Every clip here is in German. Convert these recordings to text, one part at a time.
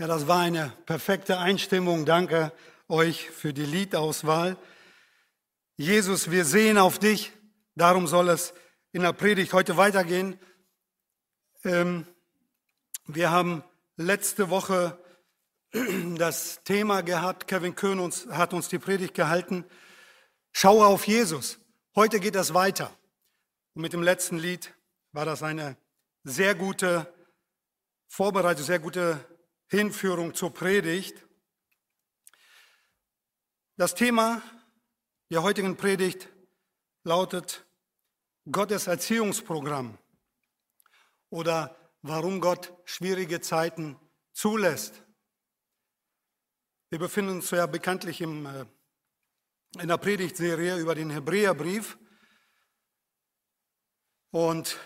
Ja, das war eine perfekte Einstimmung. Danke euch für die Liedauswahl. Jesus, wir sehen auf dich. Darum soll es in der Predigt heute weitergehen. Ähm, wir haben letzte Woche das Thema gehabt. Kevin Köhn hat uns die Predigt gehalten. Schaue auf Jesus. Heute geht das weiter. Und mit dem letzten Lied war das eine sehr gute Vorbereitung, sehr gute Hinführung zur Predigt. Das Thema der heutigen Predigt lautet Gottes Erziehungsprogramm oder warum Gott schwierige Zeiten zulässt. Wir befinden uns ja bekanntlich im, äh, in der Predigtserie über den Hebräerbrief und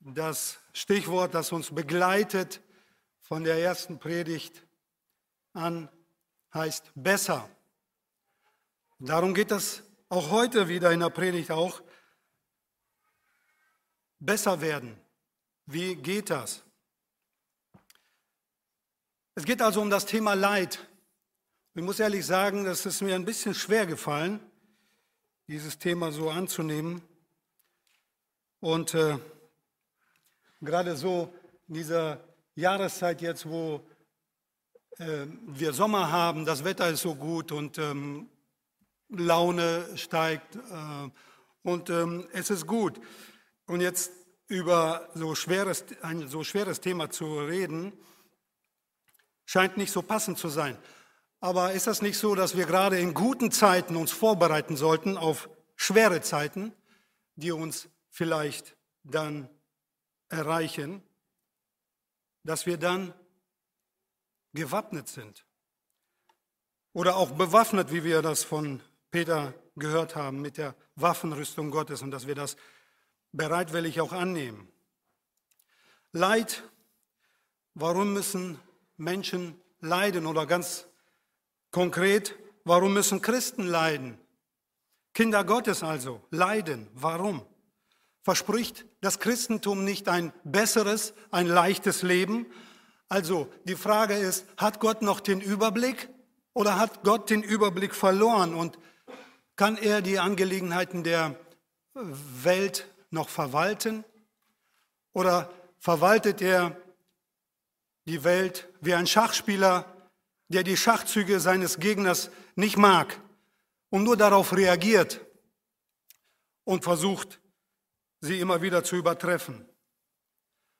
das Stichwort, das uns begleitet von der ersten Predigt an, heißt besser. Darum geht es auch heute wieder in der Predigt auch. Besser werden. Wie geht das? Es geht also um das Thema Leid. Ich muss ehrlich sagen, das ist mir ein bisschen schwer gefallen, dieses Thema so anzunehmen. Und äh, Gerade so in dieser Jahreszeit jetzt, wo äh, wir Sommer haben, das Wetter ist so gut und ähm, Laune steigt äh, und ähm, es ist gut. Und jetzt über so schweres, ein so schweres Thema zu reden, scheint nicht so passend zu sein. Aber ist das nicht so, dass wir gerade in guten Zeiten uns vorbereiten sollten auf schwere Zeiten, die uns vielleicht dann erreichen, dass wir dann gewappnet sind. Oder auch bewaffnet, wie wir das von Peter gehört haben, mit der Waffenrüstung Gottes und dass wir das bereitwillig auch annehmen. Leid, warum müssen Menschen leiden oder ganz konkret, warum müssen Christen leiden? Kinder Gottes also leiden. Warum? Verspricht das Christentum nicht ein besseres, ein leichtes Leben? Also die Frage ist, hat Gott noch den Überblick oder hat Gott den Überblick verloren und kann er die Angelegenheiten der Welt noch verwalten? Oder verwaltet er die Welt wie ein Schachspieler, der die Schachzüge seines Gegners nicht mag und nur darauf reagiert und versucht, sie immer wieder zu übertreffen.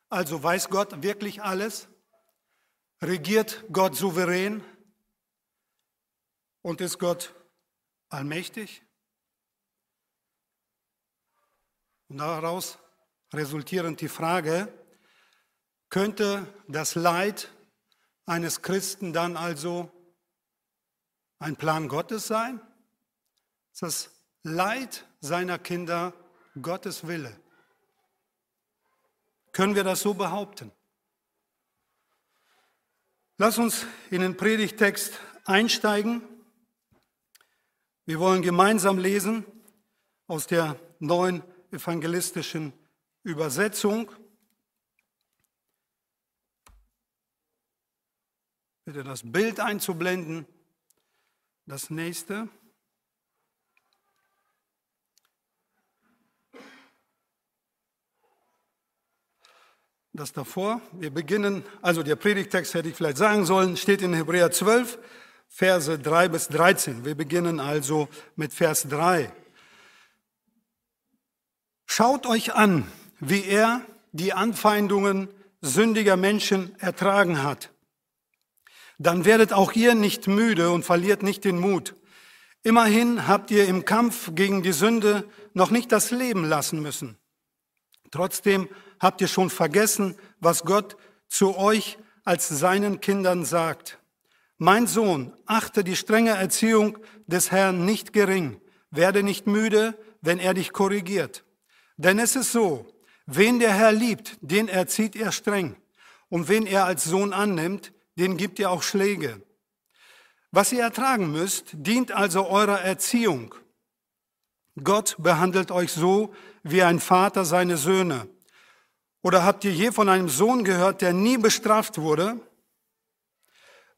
Also weiß Gott wirklich alles? Regiert Gott souverän? Und ist Gott allmächtig? Und daraus resultierend die Frage, könnte das Leid eines Christen dann also ein Plan Gottes sein? Ist das Leid seiner Kinder Gottes Wille. Können wir das so behaupten? Lass uns in den Predigtext einsteigen. Wir wollen gemeinsam lesen aus der neuen evangelistischen Übersetzung. Bitte das Bild einzublenden. Das nächste. Das davor. Wir beginnen, also der Predigtext hätte ich vielleicht sagen sollen, steht in Hebräer 12, Verse 3 bis 13. Wir beginnen also mit Vers 3. Schaut euch an, wie er die Anfeindungen sündiger Menschen ertragen hat. Dann werdet auch ihr nicht müde und verliert nicht den Mut. Immerhin habt ihr im Kampf gegen die Sünde noch nicht das Leben lassen müssen. Trotzdem habt ihr schon vergessen, was Gott zu euch als seinen Kindern sagt. Mein Sohn, achte die strenge Erziehung des Herrn nicht gering, werde nicht müde, wenn er dich korrigiert. Denn es ist so, wen der Herr liebt, den erzieht er streng. Und wen er als Sohn annimmt, den gibt er auch Schläge. Was ihr ertragen müsst, dient also eurer Erziehung. Gott behandelt euch so wie ein Vater seine Söhne. Oder habt ihr je von einem Sohn gehört, der nie bestraft wurde?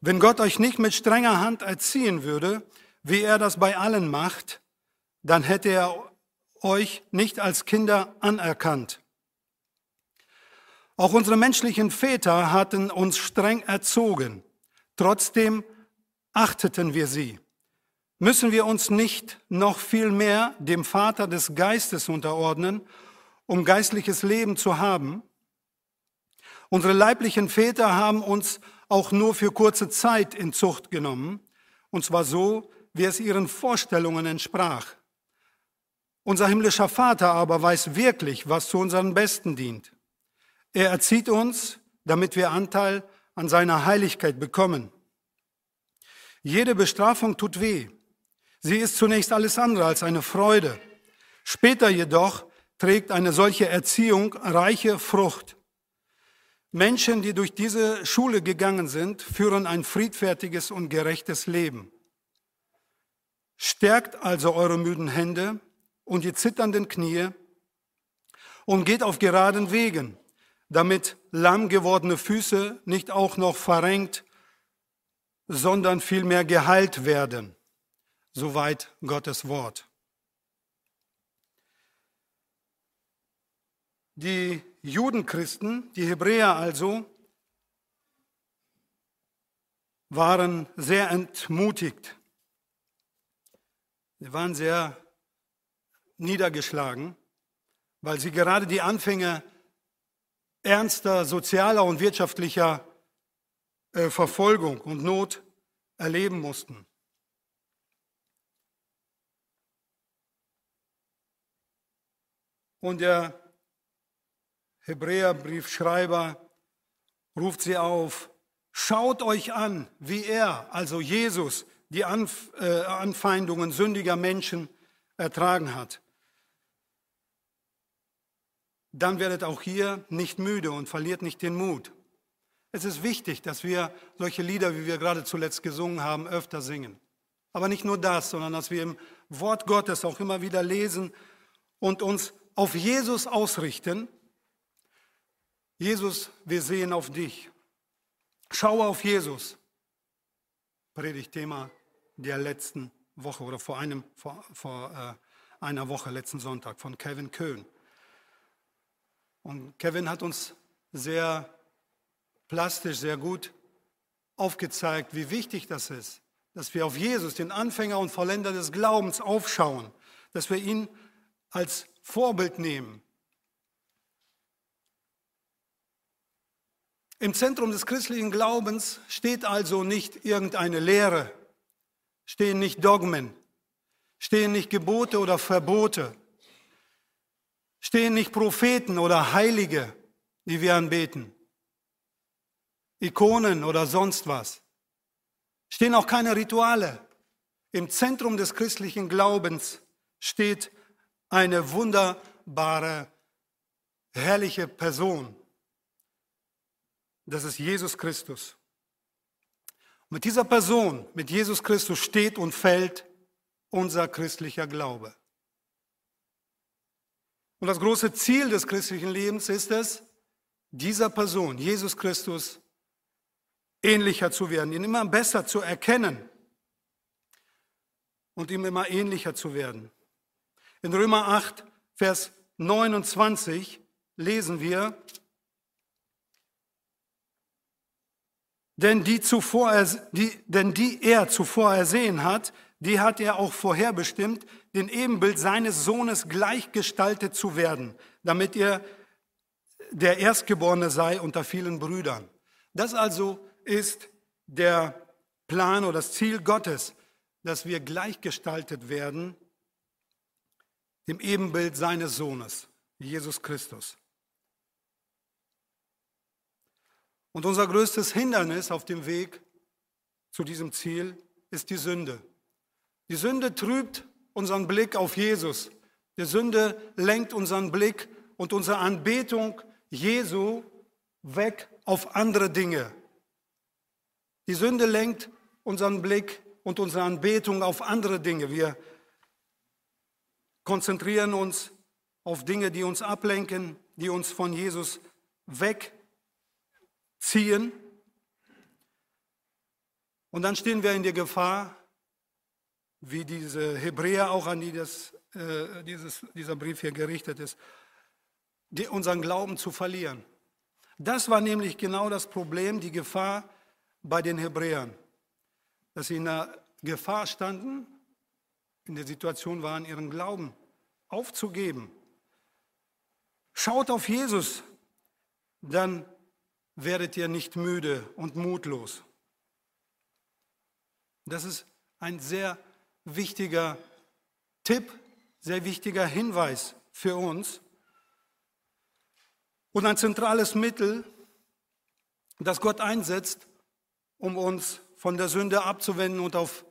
Wenn Gott euch nicht mit strenger Hand erziehen würde, wie er das bei allen macht, dann hätte er euch nicht als Kinder anerkannt. Auch unsere menschlichen Väter hatten uns streng erzogen. Trotzdem achteten wir sie. Müssen wir uns nicht noch viel mehr dem Vater des Geistes unterordnen, um geistliches Leben zu haben? Unsere leiblichen Väter haben uns auch nur für kurze Zeit in Zucht genommen, und zwar so, wie es ihren Vorstellungen entsprach. Unser himmlischer Vater aber weiß wirklich, was zu unserem Besten dient. Er erzieht uns, damit wir Anteil an seiner Heiligkeit bekommen. Jede Bestrafung tut weh. Sie ist zunächst alles andere als eine Freude. Später jedoch trägt eine solche Erziehung reiche Frucht. Menschen, die durch diese Schule gegangen sind, führen ein friedfertiges und gerechtes Leben. Stärkt also eure müden Hände und die zitternden Knie und geht auf geraden Wegen, damit lamm gewordene Füße nicht auch noch verrenkt sondern vielmehr geheilt werden. Soweit Gottes Wort. Die Judenchristen, die Hebräer also, waren sehr entmutigt. Sie waren sehr niedergeschlagen, weil sie gerade die Anfänge ernster sozialer und wirtschaftlicher äh, Verfolgung und Not erleben mussten. Und der Hebräerbriefschreiber ruft sie auf, schaut euch an, wie er, also Jesus, die Anf äh, Anfeindungen sündiger Menschen ertragen hat. Dann werdet auch hier nicht müde und verliert nicht den Mut. Es ist wichtig, dass wir solche Lieder, wie wir gerade zuletzt gesungen haben, öfter singen. Aber nicht nur das, sondern dass wir im Wort Gottes auch immer wieder lesen und uns auf Jesus ausrichten. Jesus, wir sehen auf dich. Schaue auf Jesus. Predigtthema der letzten Woche oder vor, einem, vor, vor äh, einer Woche, letzten Sonntag von Kevin Köhn. Und Kevin hat uns sehr plastisch sehr gut aufgezeigt, wie wichtig das ist, dass wir auf Jesus, den Anfänger und Vollender des Glaubens, aufschauen, dass wir ihn als Vorbild nehmen. Im Zentrum des christlichen Glaubens steht also nicht irgendeine Lehre, stehen nicht Dogmen, stehen nicht Gebote oder Verbote, stehen nicht Propheten oder Heilige, die wir anbeten. Ikonen oder sonst was. Stehen auch keine Rituale. Im Zentrum des christlichen Glaubens steht eine wunderbare, herrliche Person. Das ist Jesus Christus. Und mit dieser Person, mit Jesus Christus steht und fällt unser christlicher Glaube. Und das große Ziel des christlichen Lebens ist es, dieser Person, Jesus Christus, ähnlicher zu werden, ihn immer besser zu erkennen und ihm immer ähnlicher zu werden. In Römer 8, Vers 29 lesen wir, denn die, zuvor, die, denn die er zuvor ersehen hat, die hat er auch vorherbestimmt, den Ebenbild seines Sohnes gleichgestaltet zu werden, damit er der Erstgeborene sei unter vielen Brüdern. Das also ist der Plan oder das Ziel Gottes, dass wir gleichgestaltet werden dem Ebenbild seines Sohnes, Jesus Christus. Und unser größtes Hindernis auf dem Weg zu diesem Ziel ist die Sünde. Die Sünde trübt unseren Blick auf Jesus. Die Sünde lenkt unseren Blick und unsere Anbetung Jesu weg auf andere Dinge, die Sünde lenkt unseren Blick und unsere Anbetung auf andere Dinge. Wir konzentrieren uns auf Dinge, die uns ablenken, die uns von Jesus wegziehen. Und dann stehen wir in der Gefahr, wie diese Hebräer auch an die das, äh, dieses, dieser Brief hier gerichtet ist, die, unseren Glauben zu verlieren. Das war nämlich genau das Problem, die Gefahr bei den Hebräern, dass sie in der Gefahr standen, in der Situation waren, ihren Glauben aufzugeben. Schaut auf Jesus, dann werdet ihr nicht müde und mutlos. Das ist ein sehr wichtiger Tipp, sehr wichtiger Hinweis für uns und ein zentrales Mittel, das Gott einsetzt, um uns von der Sünde abzuwenden und auf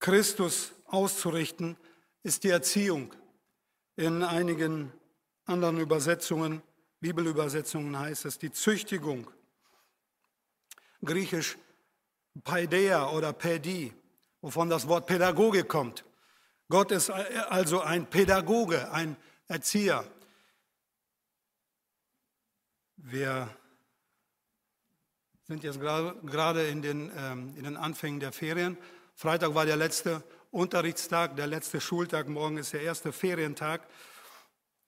Christus auszurichten, ist die Erziehung. In einigen anderen Übersetzungen, Bibelübersetzungen heißt es die Züchtigung. Griechisch Paideia oder Pädi, wovon das Wort Pädagoge kommt. Gott ist also ein Pädagoge, ein Erzieher. Wir sind jetzt gerade in den, ähm, in den Anfängen der Ferien. Freitag war der letzte Unterrichtstag, der letzte Schultag, morgen ist der erste Ferientag.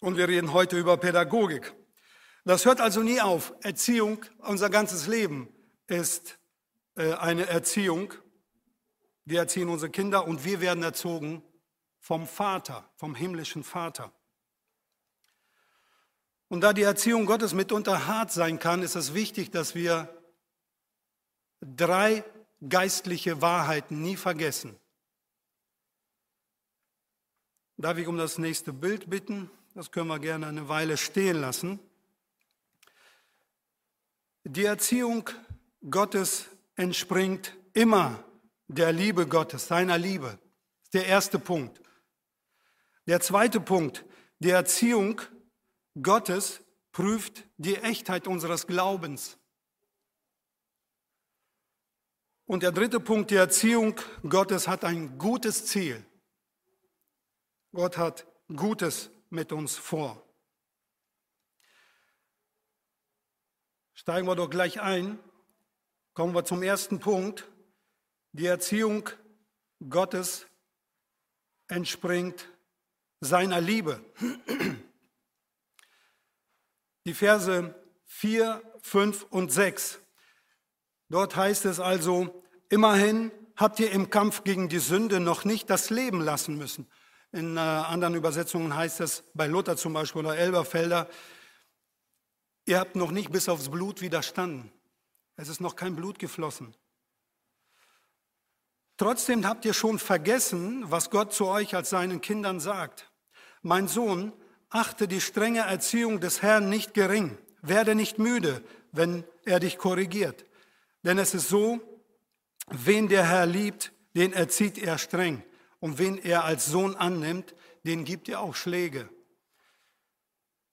Und wir reden heute über Pädagogik. Das hört also nie auf. Erziehung, unser ganzes Leben ist äh, eine Erziehung. Wir erziehen unsere Kinder und wir werden erzogen vom Vater, vom himmlischen Vater. Und da die Erziehung Gottes mitunter hart sein kann, ist es wichtig, dass wir drei geistliche Wahrheiten nie vergessen. Darf ich um das nächste Bild bitten? Das können wir gerne eine Weile stehen lassen. Die Erziehung Gottes entspringt immer der Liebe Gottes, seiner Liebe. Das ist der erste Punkt. Der zweite Punkt, die Erziehung Gottes prüft die Echtheit unseres Glaubens. Und der dritte Punkt, die Erziehung Gottes hat ein gutes Ziel. Gott hat Gutes mit uns vor. Steigen wir doch gleich ein. Kommen wir zum ersten Punkt. Die Erziehung Gottes entspringt seiner Liebe. Die Verse 4, 5 und 6. Dort heißt es also, immerhin habt ihr im Kampf gegen die Sünde noch nicht das Leben lassen müssen. In äh, anderen Übersetzungen heißt es, bei Luther zum Beispiel oder Elberfelder, ihr habt noch nicht bis aufs Blut widerstanden. Es ist noch kein Blut geflossen. Trotzdem habt ihr schon vergessen, was Gott zu euch als seinen Kindern sagt. Mein Sohn, achte die strenge Erziehung des Herrn nicht gering. Werde nicht müde, wenn er dich korrigiert. Denn es ist so, wen der Herr liebt, den erzieht er streng. Und wen er als Sohn annimmt, den gibt er auch Schläge.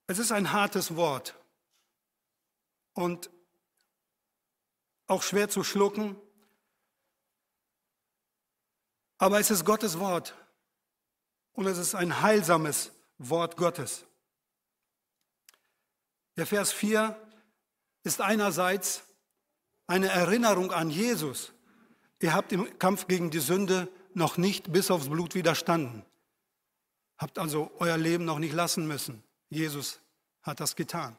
Es ist ein hartes Wort und auch schwer zu schlucken, aber es ist Gottes Wort und es ist ein heilsames Wort Gottes. Der Vers 4 ist einerseits eine Erinnerung an Jesus. Ihr habt im Kampf gegen die Sünde noch nicht bis aufs Blut widerstanden. Habt also euer Leben noch nicht lassen müssen. Jesus hat das getan.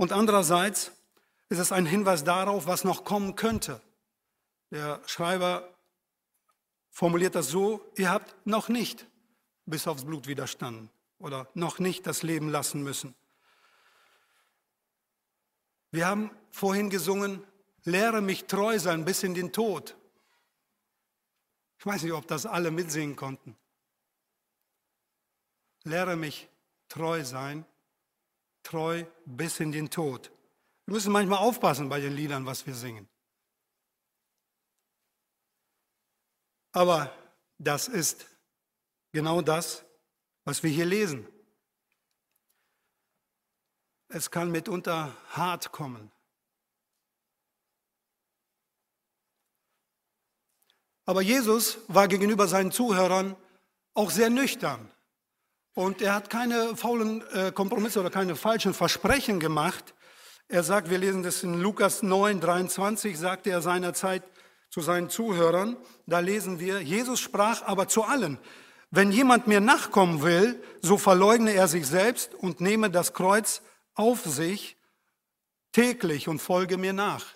Und andererseits ist es ein Hinweis darauf, was noch kommen könnte. Der Schreiber formuliert das so, ihr habt noch nicht bis aufs Blut widerstanden oder noch nicht das Leben lassen müssen. Wir haben vorhin gesungen, lehre mich treu sein bis in den Tod. Ich weiß nicht, ob das alle mitsingen konnten. Lehre mich treu sein, treu bis in den Tod. Wir müssen manchmal aufpassen bei den Liedern, was wir singen. Aber das ist Genau das, was wir hier lesen. Es kann mitunter hart kommen. Aber Jesus war gegenüber seinen Zuhörern auch sehr nüchtern. Und er hat keine faulen äh, Kompromisse oder keine falschen Versprechen gemacht. Er sagt, wir lesen das in Lukas 9, 23, sagte er seinerzeit zu seinen Zuhörern, da lesen wir, Jesus sprach aber zu allen, wenn jemand mir nachkommen will, so verleugne er sich selbst und nehme das Kreuz auf sich täglich und folge mir nach.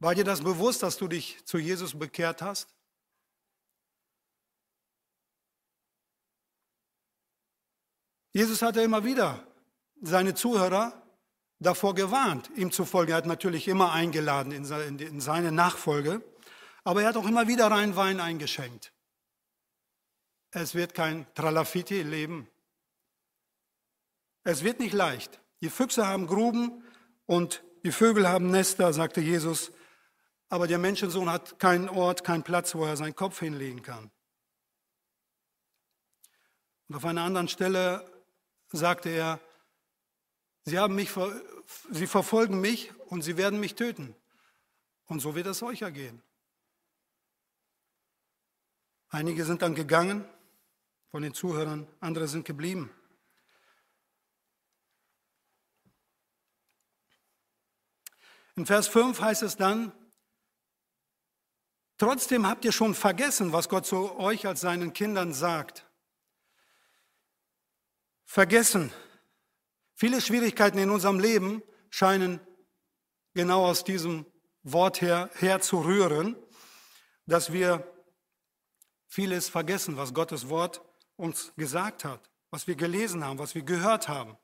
War dir das bewusst, dass du dich zu Jesus bekehrt hast? Jesus hatte immer wieder seine Zuhörer davor gewarnt, ihm zu folgen. Er hat natürlich immer eingeladen in seine Nachfolge, aber er hat auch immer wieder rein Wein eingeschenkt. Es wird kein Tralafiti-Leben. Es wird nicht leicht. Die Füchse haben Gruben und die Vögel haben Nester, sagte Jesus, aber der Menschensohn hat keinen Ort, keinen Platz, wo er seinen Kopf hinlegen kann. Und auf einer anderen Stelle sagte er, Sie, haben mich, sie verfolgen mich und sie werden mich töten. Und so wird es euch ergehen. Einige sind dann gegangen von den Zuhörern, andere sind geblieben. In Vers 5 heißt es dann, trotzdem habt ihr schon vergessen, was Gott zu euch als seinen Kindern sagt. Vergessen, Viele Schwierigkeiten in unserem Leben scheinen genau aus diesem Wort her, zu rühren, dass wir vieles vergessen, was Gottes Wort uns gesagt hat, was wir gelesen haben, was wir gehört haben.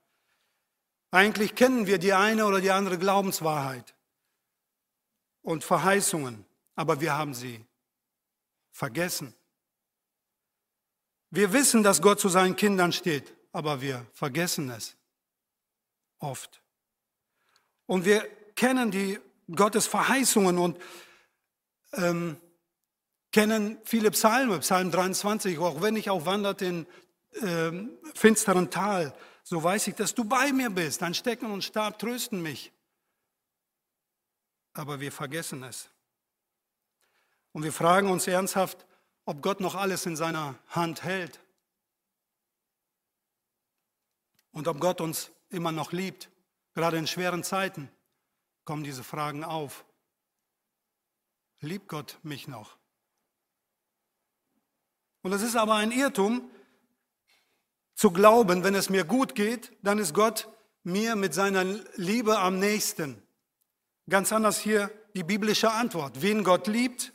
Eigentlich kennen wir die eine oder die andere Glaubenswahrheit und Verheißungen, aber wir haben sie vergessen. Wir wissen, dass Gott zu seinen Kindern steht, aber wir vergessen es oft. Und wir kennen die Gottes Verheißungen und ähm, kennen viele Psalme, Psalm 23, auch wenn ich auch wandert in ähm, finsteren Tal, so weiß ich, dass du bei mir bist. Dein Stecken und Stab trösten mich. Aber wir vergessen es. Und wir fragen uns ernsthaft, ob Gott noch alles in seiner Hand hält. Und ob Gott uns immer noch liebt. Gerade in schweren Zeiten kommen diese Fragen auf. Liebt Gott mich noch? Und es ist aber ein Irrtum zu glauben, wenn es mir gut geht, dann ist Gott mir mit seiner Liebe am nächsten. Ganz anders hier die biblische Antwort. Wen Gott liebt,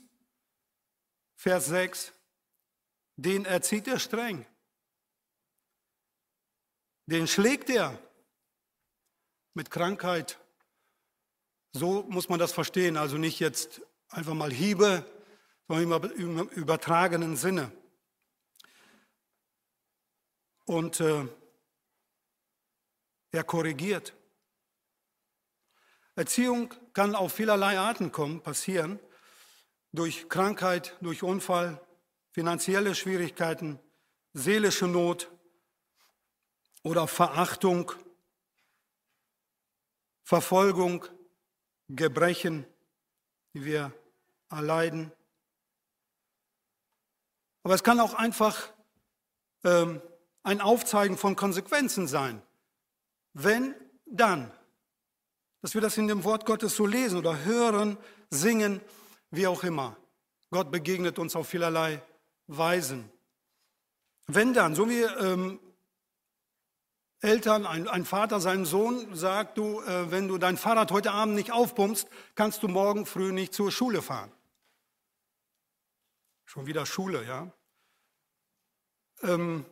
Vers 6, den erzieht er streng. Den schlägt er mit Krankheit. So muss man das verstehen, also nicht jetzt einfach mal Hiebe, sondern im übertragenen Sinne. Und äh, er korrigiert. Erziehung kann auf vielerlei Arten kommen, passieren. Durch Krankheit, durch Unfall, finanzielle Schwierigkeiten, seelische Not oder Verachtung Verfolgung, Gebrechen, die wir erleiden. Aber es kann auch einfach ähm, ein Aufzeigen von Konsequenzen sein. Wenn, dann. Dass wir das in dem Wort Gottes so lesen oder hören, singen, wie auch immer. Gott begegnet uns auf vielerlei Weisen. Wenn dann, so wie ähm, Eltern, ein, ein, Vater seinem Sohn sagt, du, äh, wenn du dein Fahrrad heute Abend nicht aufpumpst, kannst du morgen früh nicht zur Schule fahren. Schon wieder Schule, ja? Ähm,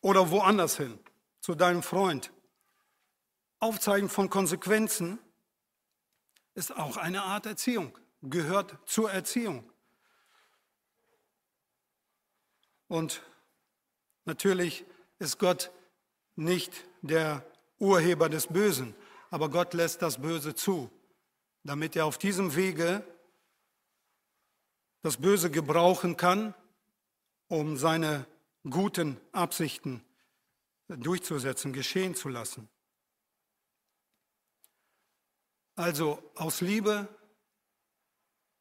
oder woanders hin, zu deinem Freund. Aufzeigen von Konsequenzen ist auch eine Art Erziehung, gehört zur Erziehung. Und natürlich ist Gott nicht der Urheber des Bösen, aber Gott lässt das Böse zu, damit er auf diesem Wege das Böse gebrauchen kann, um seine guten Absichten durchzusetzen, geschehen zu lassen. Also aus Liebe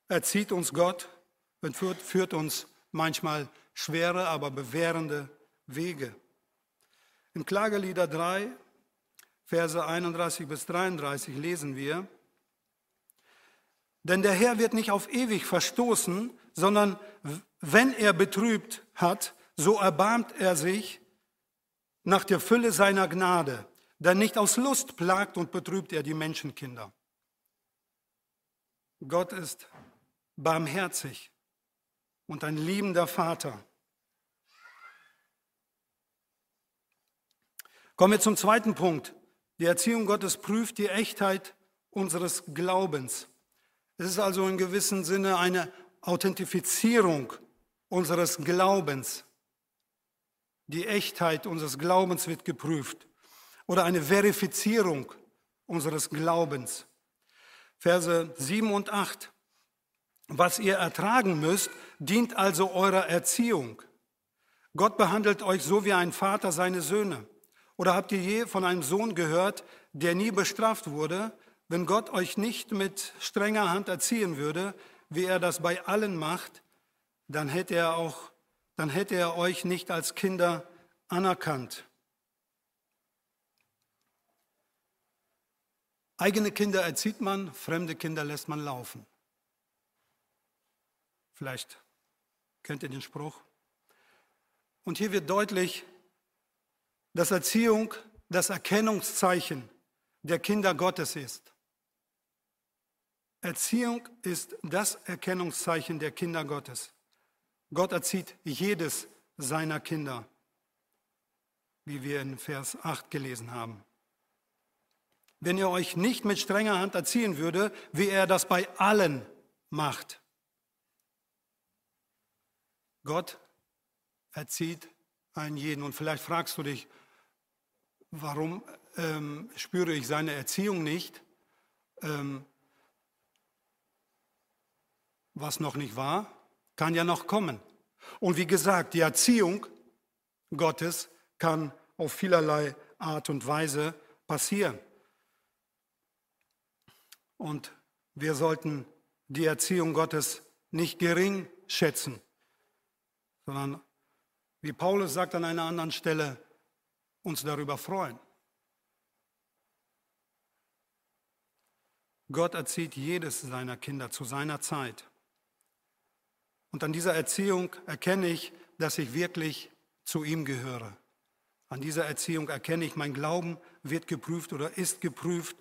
erzieht uns Gott und führt, uns manchmal schwere, aber bewährende Wege. Im Klagelieder 3, Verse 31 bis 33 lesen wir, denn der Herr wird nicht auf ewig verstoßen, sondern wenn er betrübt hat, so erbarmt er sich nach der Fülle seiner Gnade, denn nicht aus Lust plagt und betrübt er die Menschenkinder. Gott ist barmherzig und ein liebender Vater. Kommen wir zum zweiten Punkt. Die Erziehung Gottes prüft die Echtheit unseres Glaubens. Es ist also in gewissem Sinne eine Authentifizierung unseres Glaubens. Die Echtheit unseres Glaubens wird geprüft oder eine Verifizierung unseres Glaubens. Verse 7 und 8. Was ihr ertragen müsst, dient also eurer Erziehung. Gott behandelt euch so wie ein Vater seine Söhne. Oder habt ihr je von einem Sohn gehört, der nie bestraft wurde, wenn Gott euch nicht mit strenger Hand erziehen würde, wie er das bei allen macht, dann hätte er auch, dann hätte er euch nicht als Kinder anerkannt. Eigene Kinder erzieht man, fremde Kinder lässt man laufen. Vielleicht kennt ihr den Spruch. Und hier wird deutlich, dass Erziehung das Erkennungszeichen der Kinder Gottes ist. Erziehung ist das Erkennungszeichen der Kinder Gottes. Gott erzieht jedes seiner Kinder, wie wir in Vers 8 gelesen haben. Wenn er euch nicht mit strenger Hand erziehen würde, wie er das bei allen macht. Gott erzieht einen jeden. Und vielleicht fragst du dich, warum ähm, spüre ich seine Erziehung nicht? Ähm, was noch nicht war, kann ja noch kommen. Und wie gesagt, die Erziehung Gottes kann auf vielerlei Art und Weise passieren. Und wir sollten die Erziehung Gottes nicht gering schätzen, sondern, wie Paulus sagt an einer anderen Stelle, uns darüber freuen. Gott erzieht jedes seiner Kinder zu seiner Zeit. Und an dieser Erziehung erkenne ich, dass ich wirklich zu ihm gehöre. An dieser Erziehung erkenne ich, mein Glauben wird geprüft oder ist geprüft.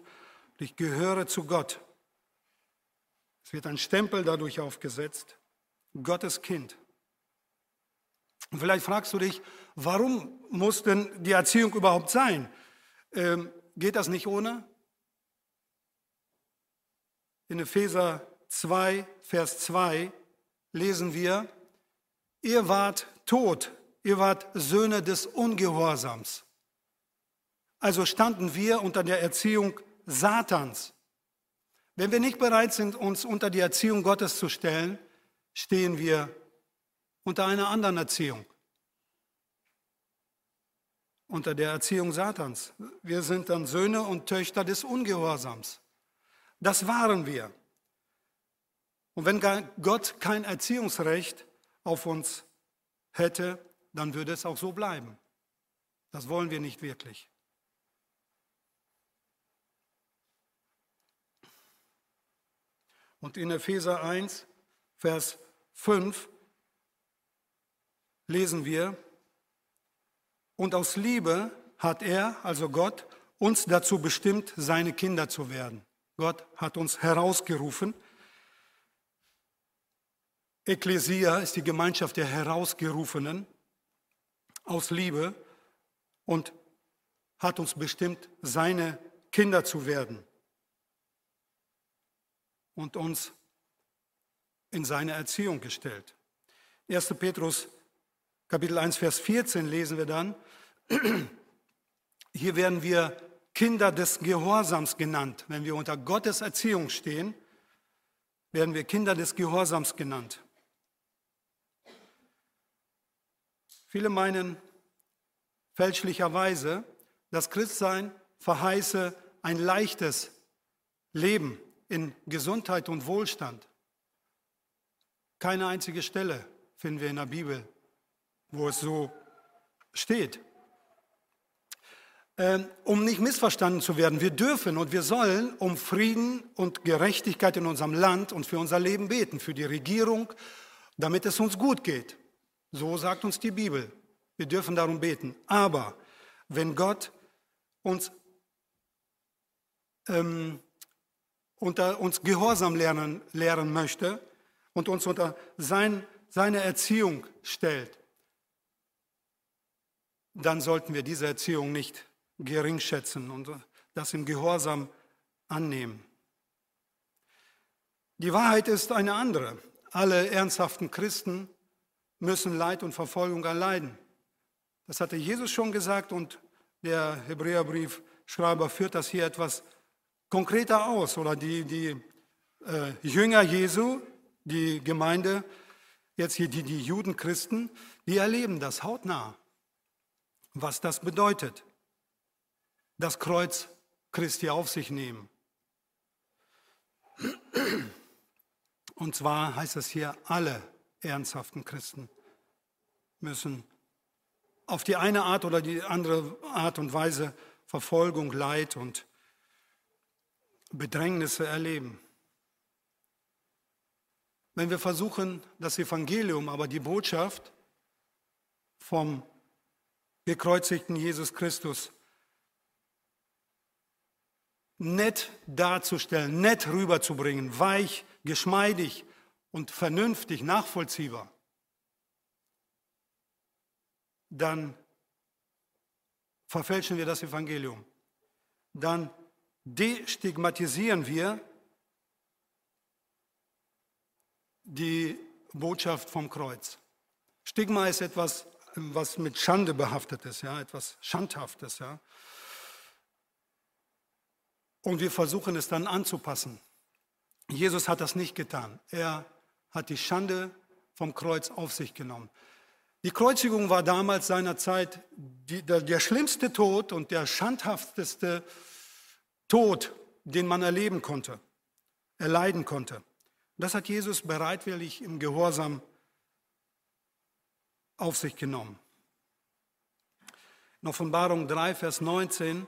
Ich gehöre zu Gott. Es wird ein Stempel dadurch aufgesetzt. Gottes Kind. Und vielleicht fragst du dich, warum muss denn die Erziehung überhaupt sein? Ähm, geht das nicht ohne? In Epheser 2, Vers 2 lesen wir, ihr wart tot, ihr wart Söhne des Ungehorsams. Also standen wir unter der Erziehung Satans. Wenn wir nicht bereit sind, uns unter die Erziehung Gottes zu stellen, stehen wir unter einer anderen Erziehung. Unter der Erziehung Satans. Wir sind dann Söhne und Töchter des Ungehorsams. Das waren wir. Und wenn Gott kein Erziehungsrecht auf uns hätte, dann würde es auch so bleiben. Das wollen wir nicht wirklich. Und in Epheser 1, Vers 5 lesen wir, und aus Liebe hat er, also Gott, uns dazu bestimmt, seine Kinder zu werden. Gott hat uns herausgerufen Ekklesia ist die Gemeinschaft der Herausgerufenen aus Liebe und hat uns bestimmt, seine Kinder zu werden und uns in seine Erziehung gestellt. 1. Petrus Kapitel 1, Vers 14 lesen wir dann, hier werden wir Kinder des Gehorsams genannt. Wenn wir unter Gottes Erziehung stehen, werden wir Kinder des Gehorsams genannt. Viele meinen fälschlicherweise, das Christsein verheiße ein leichtes Leben in Gesundheit und Wohlstand. Keine einzige Stelle finden wir in der Bibel, wo es so steht. Ähm, um nicht missverstanden zu werden, wir dürfen und wir sollen um Frieden und Gerechtigkeit in unserem Land und für unser Leben beten, für die Regierung, damit es uns gut geht. So sagt uns die Bibel. Wir dürfen darum beten. Aber wenn Gott uns ähm, unter uns Gehorsam lernen, lehren möchte und uns unter sein, seine Erziehung stellt, dann sollten wir diese Erziehung nicht gering schätzen und das im Gehorsam annehmen. Die Wahrheit ist eine andere. Alle ernsthaften Christen müssen Leid und Verfolgung erleiden. Das hatte Jesus schon gesagt und der Hebräerbriefschreiber führt das hier etwas konkreter aus. Oder die, die äh, Jünger Jesu, die Gemeinde, jetzt hier die, die Judenchristen, die erleben das hautnah, was das bedeutet. Das Kreuz Christi auf sich nehmen. Und zwar heißt es hier, alle ernsthaften Christen müssen auf die eine Art oder die andere Art und Weise Verfolgung, Leid und Bedrängnisse erleben. Wenn wir versuchen, das Evangelium, aber die Botschaft vom gekreuzigten Jesus Christus nett darzustellen, nett rüberzubringen, weich, geschmeidig und vernünftig nachvollziehbar, dann verfälschen wir das Evangelium. Dann destigmatisieren wir die Botschaft vom Kreuz. Stigma ist etwas, was mit Schande behaftet ist, ja, etwas Schandhaftes. Ja. Und wir versuchen es dann anzupassen. Jesus hat das nicht getan. Er hat die Schande vom Kreuz auf sich genommen. Die Kreuzigung war damals seiner Zeit die, der, der schlimmste Tod und der schandhafteste Tod, den man erleben konnte, erleiden konnte. Das hat Jesus bereitwillig im Gehorsam auf sich genommen. In Offenbarung 3, Vers 19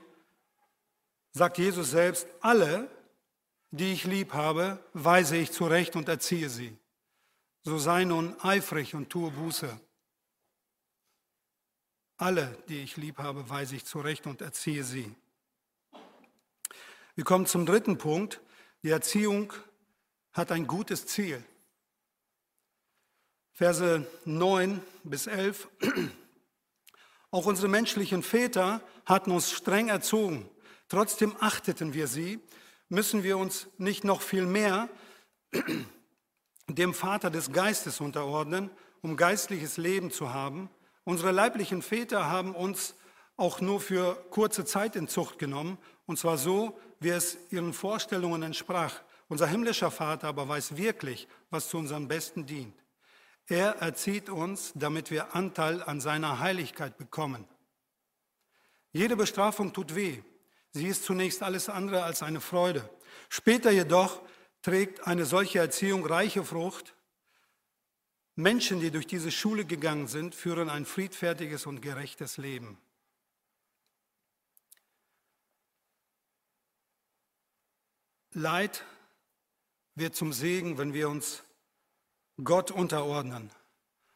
sagt Jesus selbst, alle, die ich lieb habe, weise ich zurecht und erziehe sie. So sei nun eifrig und tue Buße. Alle, die ich lieb habe, weise ich zurecht und erziehe sie. Wir kommen zum dritten Punkt. Die Erziehung hat ein gutes Ziel. Verse 9 bis 11. Auch unsere menschlichen Väter hatten uns streng erzogen. Trotzdem achteten wir sie. Müssen wir uns nicht noch viel mehr dem Vater des Geistes unterordnen, um geistliches Leben zu haben? Unsere leiblichen Väter haben uns auch nur für kurze Zeit in Zucht genommen, und zwar so, wie es ihren Vorstellungen entsprach. Unser himmlischer Vater aber weiß wirklich, was zu unserem Besten dient. Er erzieht uns, damit wir Anteil an seiner Heiligkeit bekommen. Jede Bestrafung tut weh. Sie ist zunächst alles andere als eine Freude. Später jedoch trägt eine solche Erziehung reiche Frucht. Menschen, die durch diese Schule gegangen sind, führen ein friedfertiges und gerechtes Leben. Leid wird zum Segen, wenn wir uns Gott unterordnen,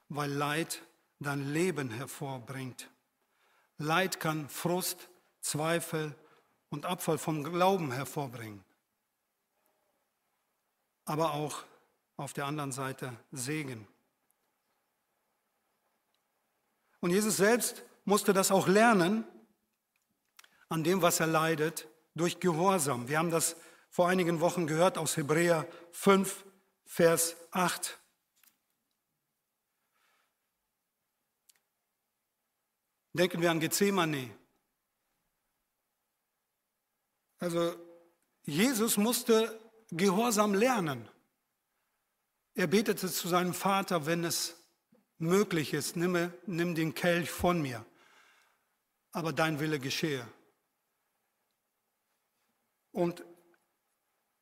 weil Leid dann Leben hervorbringt. Leid kann Frust, Zweifel und Abfall vom Glauben hervorbringen, aber auch auf der anderen Seite Segen. Und Jesus selbst musste das auch lernen an dem, was er leidet, durch Gehorsam. Wir haben das vor einigen Wochen gehört aus Hebräer 5, Vers 8. Denken wir an Gethsemane. Also Jesus musste Gehorsam lernen. Er betete zu seinem Vater, wenn es möglich ist, nimm, nimm den Kelch von mir, aber dein Wille geschehe. Und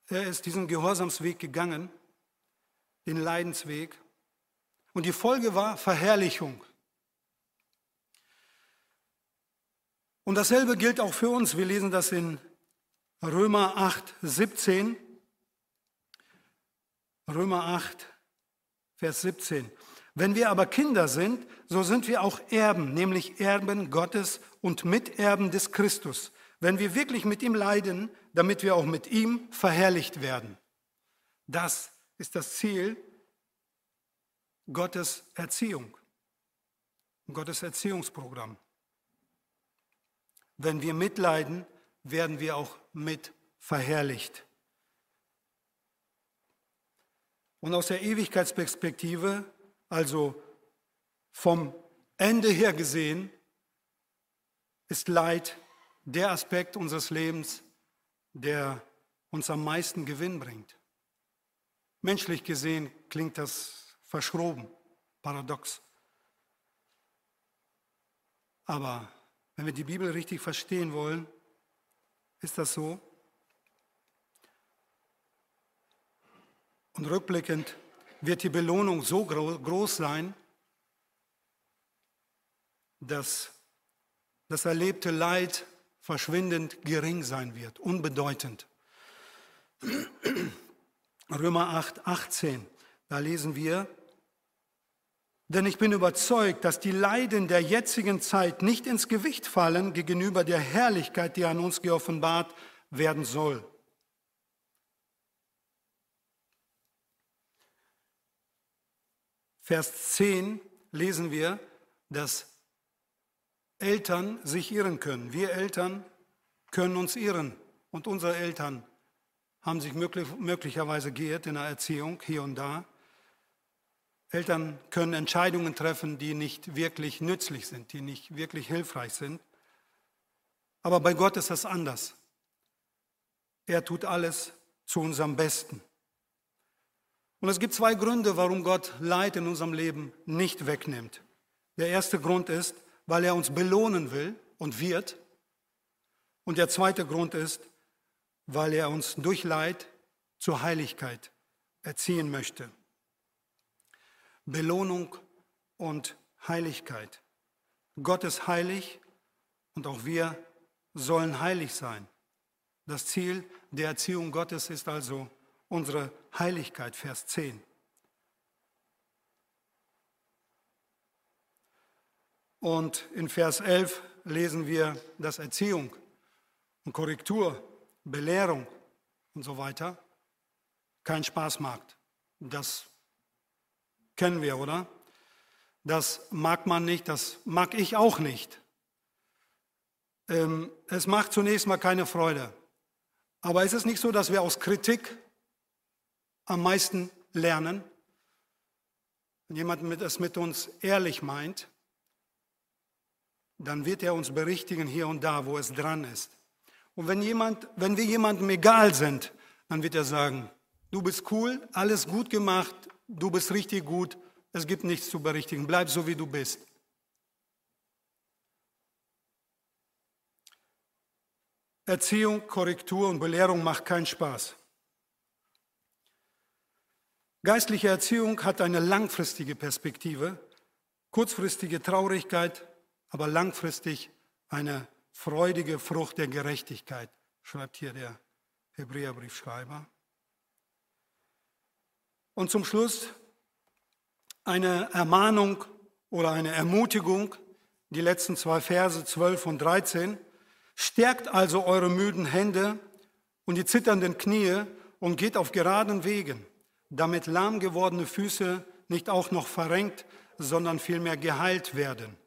er ist diesen Gehorsamsweg gegangen, den Leidensweg. Und die Folge war Verherrlichung. Und dasselbe gilt auch für uns. Wir lesen das in Römer 8, 17. Römer 8, Vers 17. Wenn wir aber Kinder sind, so sind wir auch Erben, nämlich Erben Gottes und Miterben des Christus, wenn wir wirklich mit ihm leiden, damit wir auch mit ihm verherrlicht werden. Das ist das Ziel Gottes Erziehung, Gottes Erziehungsprogramm. Wenn wir mitleiden, werden wir auch mit verherrlicht. Und aus der Ewigkeitsperspektive, also vom Ende her gesehen, ist Leid der Aspekt unseres Lebens, der uns am meisten Gewinn bringt. Menschlich gesehen klingt das verschroben, paradox. Aber wenn wir die Bibel richtig verstehen wollen, ist das so. Und rückblickend wird die Belohnung so groß sein, dass das erlebte Leid verschwindend gering sein wird, unbedeutend. Römer 8, 18, da lesen wir, denn ich bin überzeugt, dass die Leiden der jetzigen Zeit nicht ins Gewicht fallen gegenüber der Herrlichkeit, die an uns geoffenbart werden soll. Vers 10 lesen wir, dass Eltern sich irren können. Wir Eltern können uns irren und unsere Eltern haben sich möglich, möglicherweise geirrt in der Erziehung hier und da. Eltern können Entscheidungen treffen, die nicht wirklich nützlich sind, die nicht wirklich hilfreich sind. Aber bei Gott ist das anders. Er tut alles zu unserem Besten. Und es gibt zwei Gründe, warum Gott Leid in unserem Leben nicht wegnimmt. Der erste Grund ist, weil er uns belohnen will und wird. Und der zweite Grund ist, weil er uns durch Leid zur Heiligkeit erziehen möchte. Belohnung und Heiligkeit. Gott ist heilig und auch wir sollen heilig sein. Das Ziel der Erziehung Gottes ist also unsere Heiligkeit, Vers 10. Und in Vers 11 lesen wir, dass Erziehung und Korrektur, Belehrung und so weiter keinen Spaß macht. Das kennen wir, oder? Das mag man nicht, das mag ich auch nicht. Ähm, es macht zunächst mal keine Freude. Aber ist es nicht so, dass wir aus Kritik am meisten lernen? Wenn jemand es mit uns ehrlich meint, dann wird er uns berichtigen hier und da, wo es dran ist. Und wenn, jemand, wenn wir jemandem egal sind, dann wird er sagen, du bist cool, alles gut gemacht, du bist richtig gut, es gibt nichts zu berichtigen, bleib so, wie du bist. Erziehung, Korrektur und Belehrung macht keinen Spaß. Geistliche Erziehung hat eine langfristige Perspektive, kurzfristige Traurigkeit aber langfristig eine freudige Frucht der Gerechtigkeit, schreibt hier der Hebräerbriefschreiber. Und zum Schluss eine Ermahnung oder eine Ermutigung, die letzten zwei Verse 12 und 13. Stärkt also eure müden Hände und die zitternden Knie und geht auf geraden Wegen, damit lahm gewordene Füße nicht auch noch verrenkt, sondern vielmehr geheilt werden.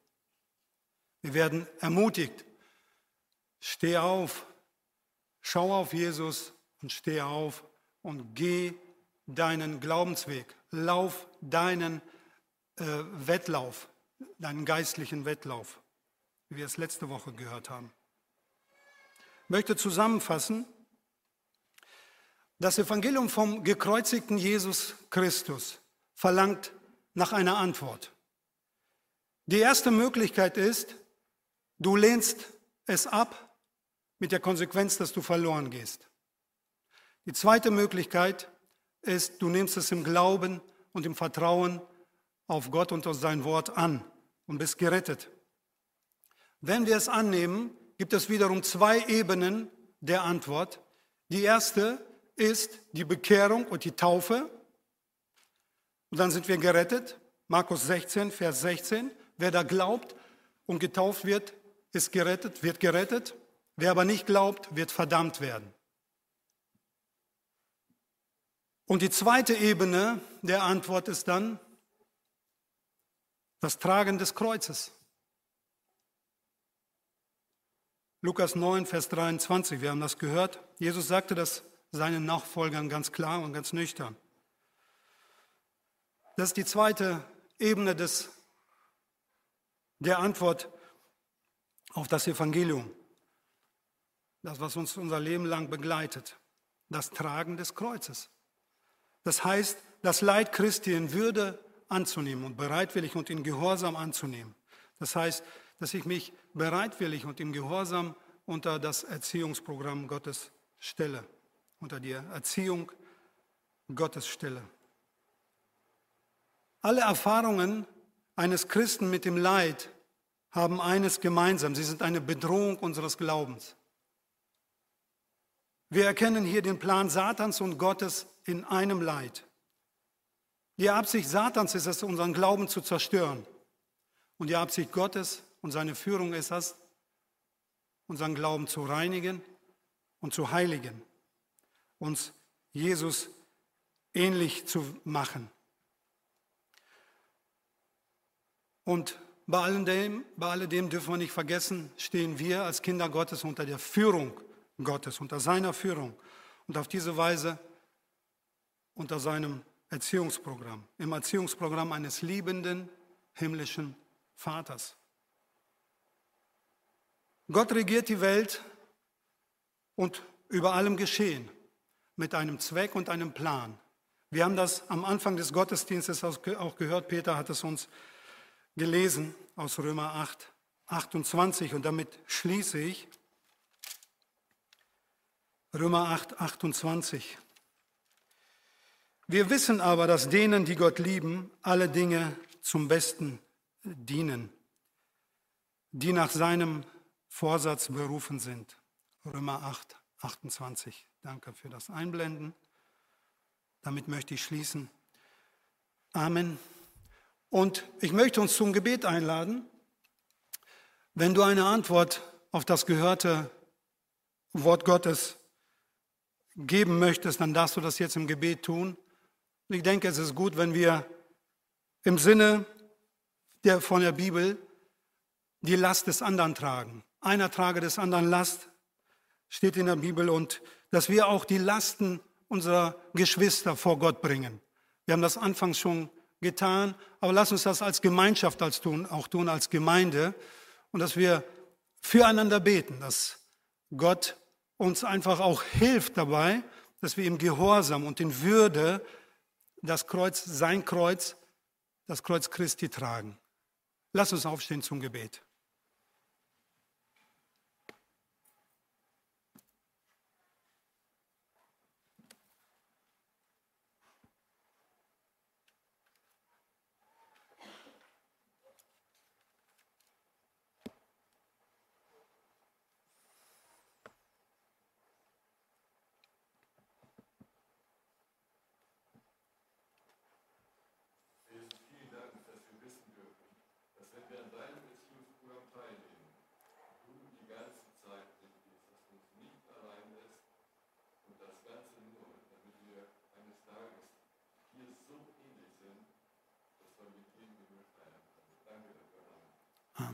Wir werden ermutigt. Steh auf, schau auf Jesus und steh auf und geh deinen Glaubensweg. Lauf deinen äh, Wettlauf, deinen geistlichen Wettlauf, wie wir es letzte Woche gehört haben. Ich möchte zusammenfassen, das Evangelium vom gekreuzigten Jesus Christus verlangt nach einer Antwort. Die erste Möglichkeit ist, Du lehnst es ab mit der Konsequenz, dass du verloren gehst. Die zweite Möglichkeit ist, du nimmst es im Glauben und im Vertrauen auf Gott und auf sein Wort an und bist gerettet. Wenn wir es annehmen, gibt es wiederum zwei Ebenen der Antwort. Die erste ist die Bekehrung und die Taufe. Und dann sind wir gerettet. Markus 16, Vers 16. Wer da glaubt und getauft wird, ist gerettet, wird gerettet. Wer aber nicht glaubt, wird verdammt werden. Und die zweite Ebene der Antwort ist dann das Tragen des Kreuzes. Lukas 9, Vers 23, wir haben das gehört. Jesus sagte das seinen Nachfolgern ganz klar und ganz nüchtern. Das ist die zweite Ebene des, der Antwort auf das Evangelium. Das, was uns unser Leben lang begleitet. Das Tragen des Kreuzes. Das heißt, das Leid Christi in Würde anzunehmen und bereitwillig und in Gehorsam anzunehmen. Das heißt, dass ich mich bereitwillig und im Gehorsam unter das Erziehungsprogramm Gottes stelle, unter die Erziehung Gottes stelle. Alle Erfahrungen eines Christen mit dem Leid haben eines gemeinsam. Sie sind eine Bedrohung unseres Glaubens. Wir erkennen hier den Plan Satans und Gottes in einem Leid. Die Absicht Satans ist es, unseren Glauben zu zerstören. Und die Absicht Gottes und seine Führung ist es, unseren Glauben zu reinigen und zu heiligen, uns Jesus ähnlich zu machen. Und bei alledem, bei alledem dürfen wir nicht vergessen, stehen wir als Kinder Gottes unter der Führung Gottes, unter seiner Führung und auf diese Weise unter seinem Erziehungsprogramm, im Erziehungsprogramm eines liebenden himmlischen Vaters. Gott regiert die Welt und über allem Geschehen mit einem Zweck und einem Plan. Wir haben das am Anfang des Gottesdienstes auch gehört, Peter hat es uns gelesen aus Römer 8, 28 und damit schließe ich. Römer 8, 28. Wir wissen aber, dass denen, die Gott lieben, alle Dinge zum Besten dienen, die nach seinem Vorsatz berufen sind. Römer 8, 28. Danke für das Einblenden. Damit möchte ich schließen. Amen. Und ich möchte uns zum Gebet einladen. Wenn du eine Antwort auf das gehörte Wort Gottes geben möchtest, dann darfst du das jetzt im Gebet tun. Und ich denke, es ist gut, wenn wir im Sinne der, von der Bibel die Last des anderen tragen. Einer trage des anderen Last, steht in der Bibel, und dass wir auch die Lasten unserer Geschwister vor Gott bringen. Wir haben das anfangs schon getan, aber lass uns das als Gemeinschaft als tun, auch tun, als Gemeinde, und dass wir füreinander beten, dass Gott uns einfach auch hilft dabei, dass wir im Gehorsam und in Würde das Kreuz, sein Kreuz, das Kreuz Christi tragen. Lass uns aufstehen zum Gebet.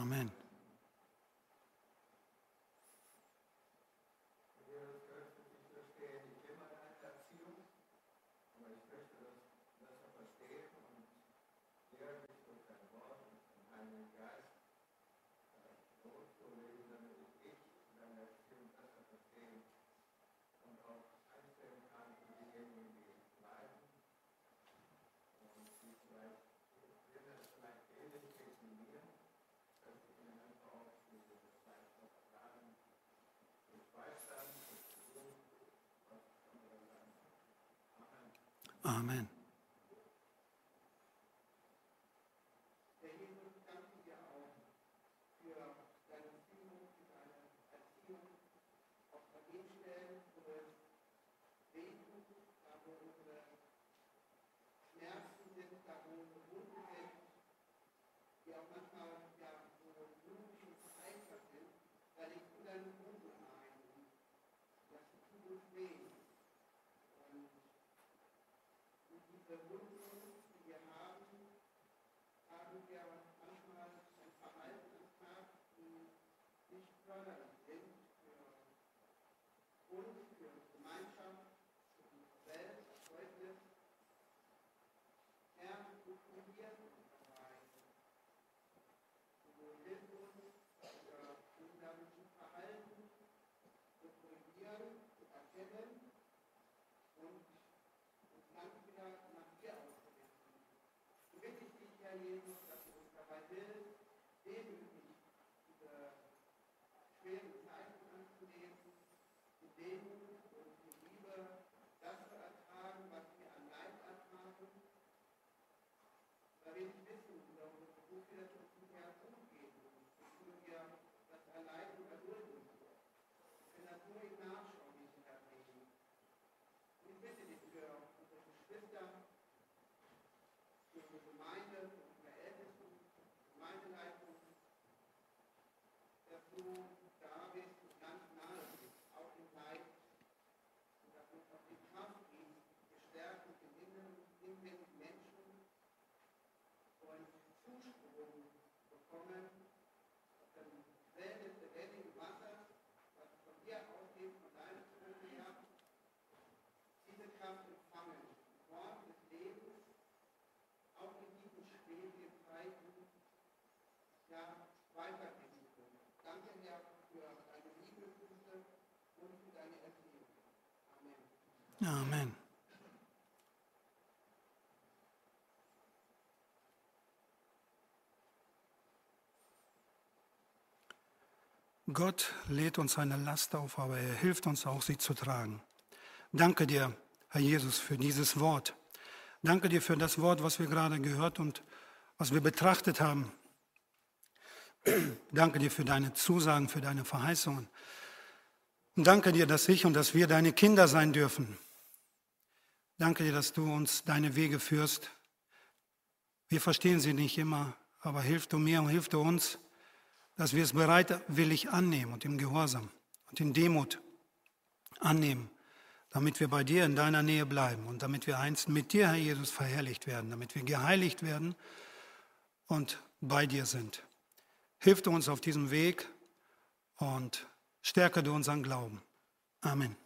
Amen. Amen. verbunden zu ihr haben, haben wir uns Amen. Gott lädt uns eine Last auf, aber er hilft uns auch, sie zu tragen. Danke dir, Herr Jesus, für dieses Wort. Danke dir für das Wort, was wir gerade gehört und was wir betrachtet haben. Danke dir für deine Zusagen, für deine Verheißungen. Und danke dir, dass ich und dass wir deine Kinder sein dürfen. Danke dir, dass du uns deine Wege führst. Wir verstehen sie nicht immer, aber hilf du mir und hilf du uns, dass wir es bereitwillig annehmen und im Gehorsam und in Demut annehmen, damit wir bei dir in deiner Nähe bleiben und damit wir einst mit dir, Herr Jesus, verherrlicht werden, damit wir geheiligt werden und bei dir sind. Hilf du uns auf diesem Weg und stärke du unseren Glauben. Amen.